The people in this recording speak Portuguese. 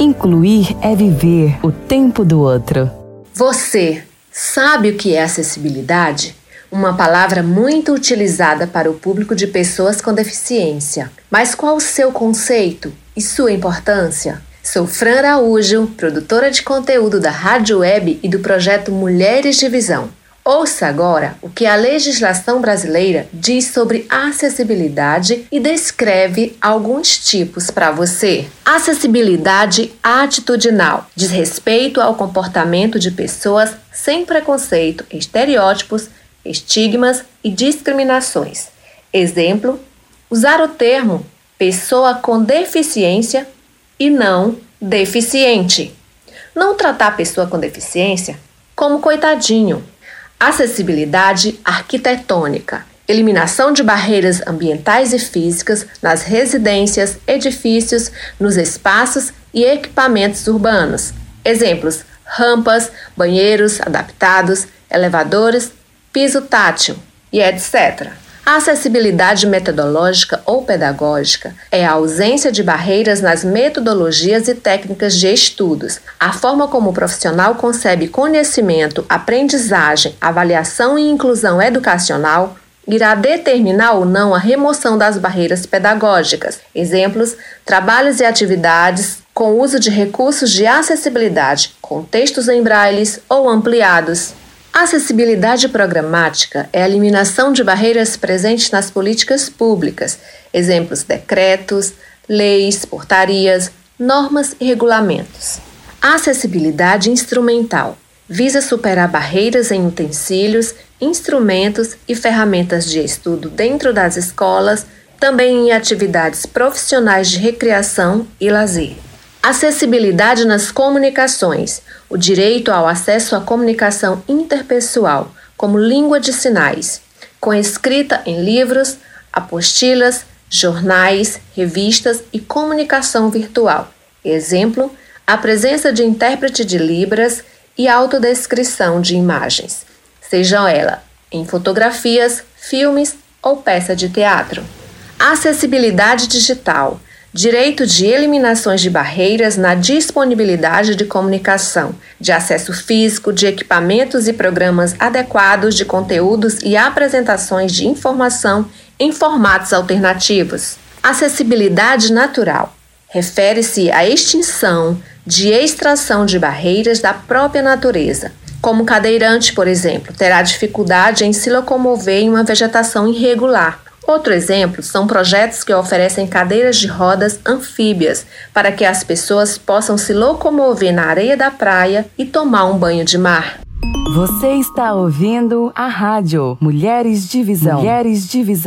Incluir é viver o tempo do outro. Você sabe o que é acessibilidade? Uma palavra muito utilizada para o público de pessoas com deficiência. Mas qual o seu conceito e sua importância? Sou Fran Araújo, produtora de conteúdo da Rádio Web e do projeto Mulheres de Visão. Ouça agora o que a legislação brasileira diz sobre acessibilidade e descreve alguns tipos para você. Acessibilidade atitudinal diz respeito ao comportamento de pessoas sem preconceito, estereótipos, estigmas e discriminações. Exemplo: usar o termo pessoa com deficiência e não deficiente. Não tratar a pessoa com deficiência como coitadinho acessibilidade arquitetônica, eliminação de barreiras ambientais e físicas nas residências, edifícios, nos espaços e equipamentos urbanos. Exemplos: rampas, banheiros adaptados, elevadores, piso tátil e etc. A acessibilidade metodológica ou pedagógica é a ausência de barreiras nas metodologias e técnicas de estudos. A forma como o profissional concebe conhecimento, aprendizagem, avaliação e inclusão educacional irá determinar ou não a remoção das barreiras pedagógicas. Exemplos: trabalhos e atividades com uso de recursos de acessibilidade, com textos em braille ou ampliados. Acessibilidade programática é a eliminação de barreiras presentes nas políticas públicas, exemplos decretos, leis, portarias, normas e regulamentos. A acessibilidade instrumental visa superar barreiras em utensílios, instrumentos e ferramentas de estudo dentro das escolas, também em atividades profissionais de recreação e lazer. Acessibilidade nas comunicações, o direito ao acesso à comunicação interpessoal, como língua de sinais, com escrita em livros, apostilas, jornais, revistas e comunicação virtual. Exemplo: a presença de intérprete de Libras e autodescrição de imagens, seja ela em fotografias, filmes ou peça de teatro. Acessibilidade digital direito de eliminações de barreiras na disponibilidade de comunicação, de acesso físico, de equipamentos e programas adequados de conteúdos e apresentações de informação em formatos alternativos. Acessibilidade natural refere-se à extinção de extração de barreiras da própria natureza. Como cadeirante, por exemplo, terá dificuldade em se locomover em uma vegetação irregular Outro exemplo são projetos que oferecem cadeiras de rodas anfíbias para que as pessoas possam se locomover na areia da praia e tomar um banho de mar. Você está ouvindo a rádio Mulheres de Visão. Mulheres de Visão.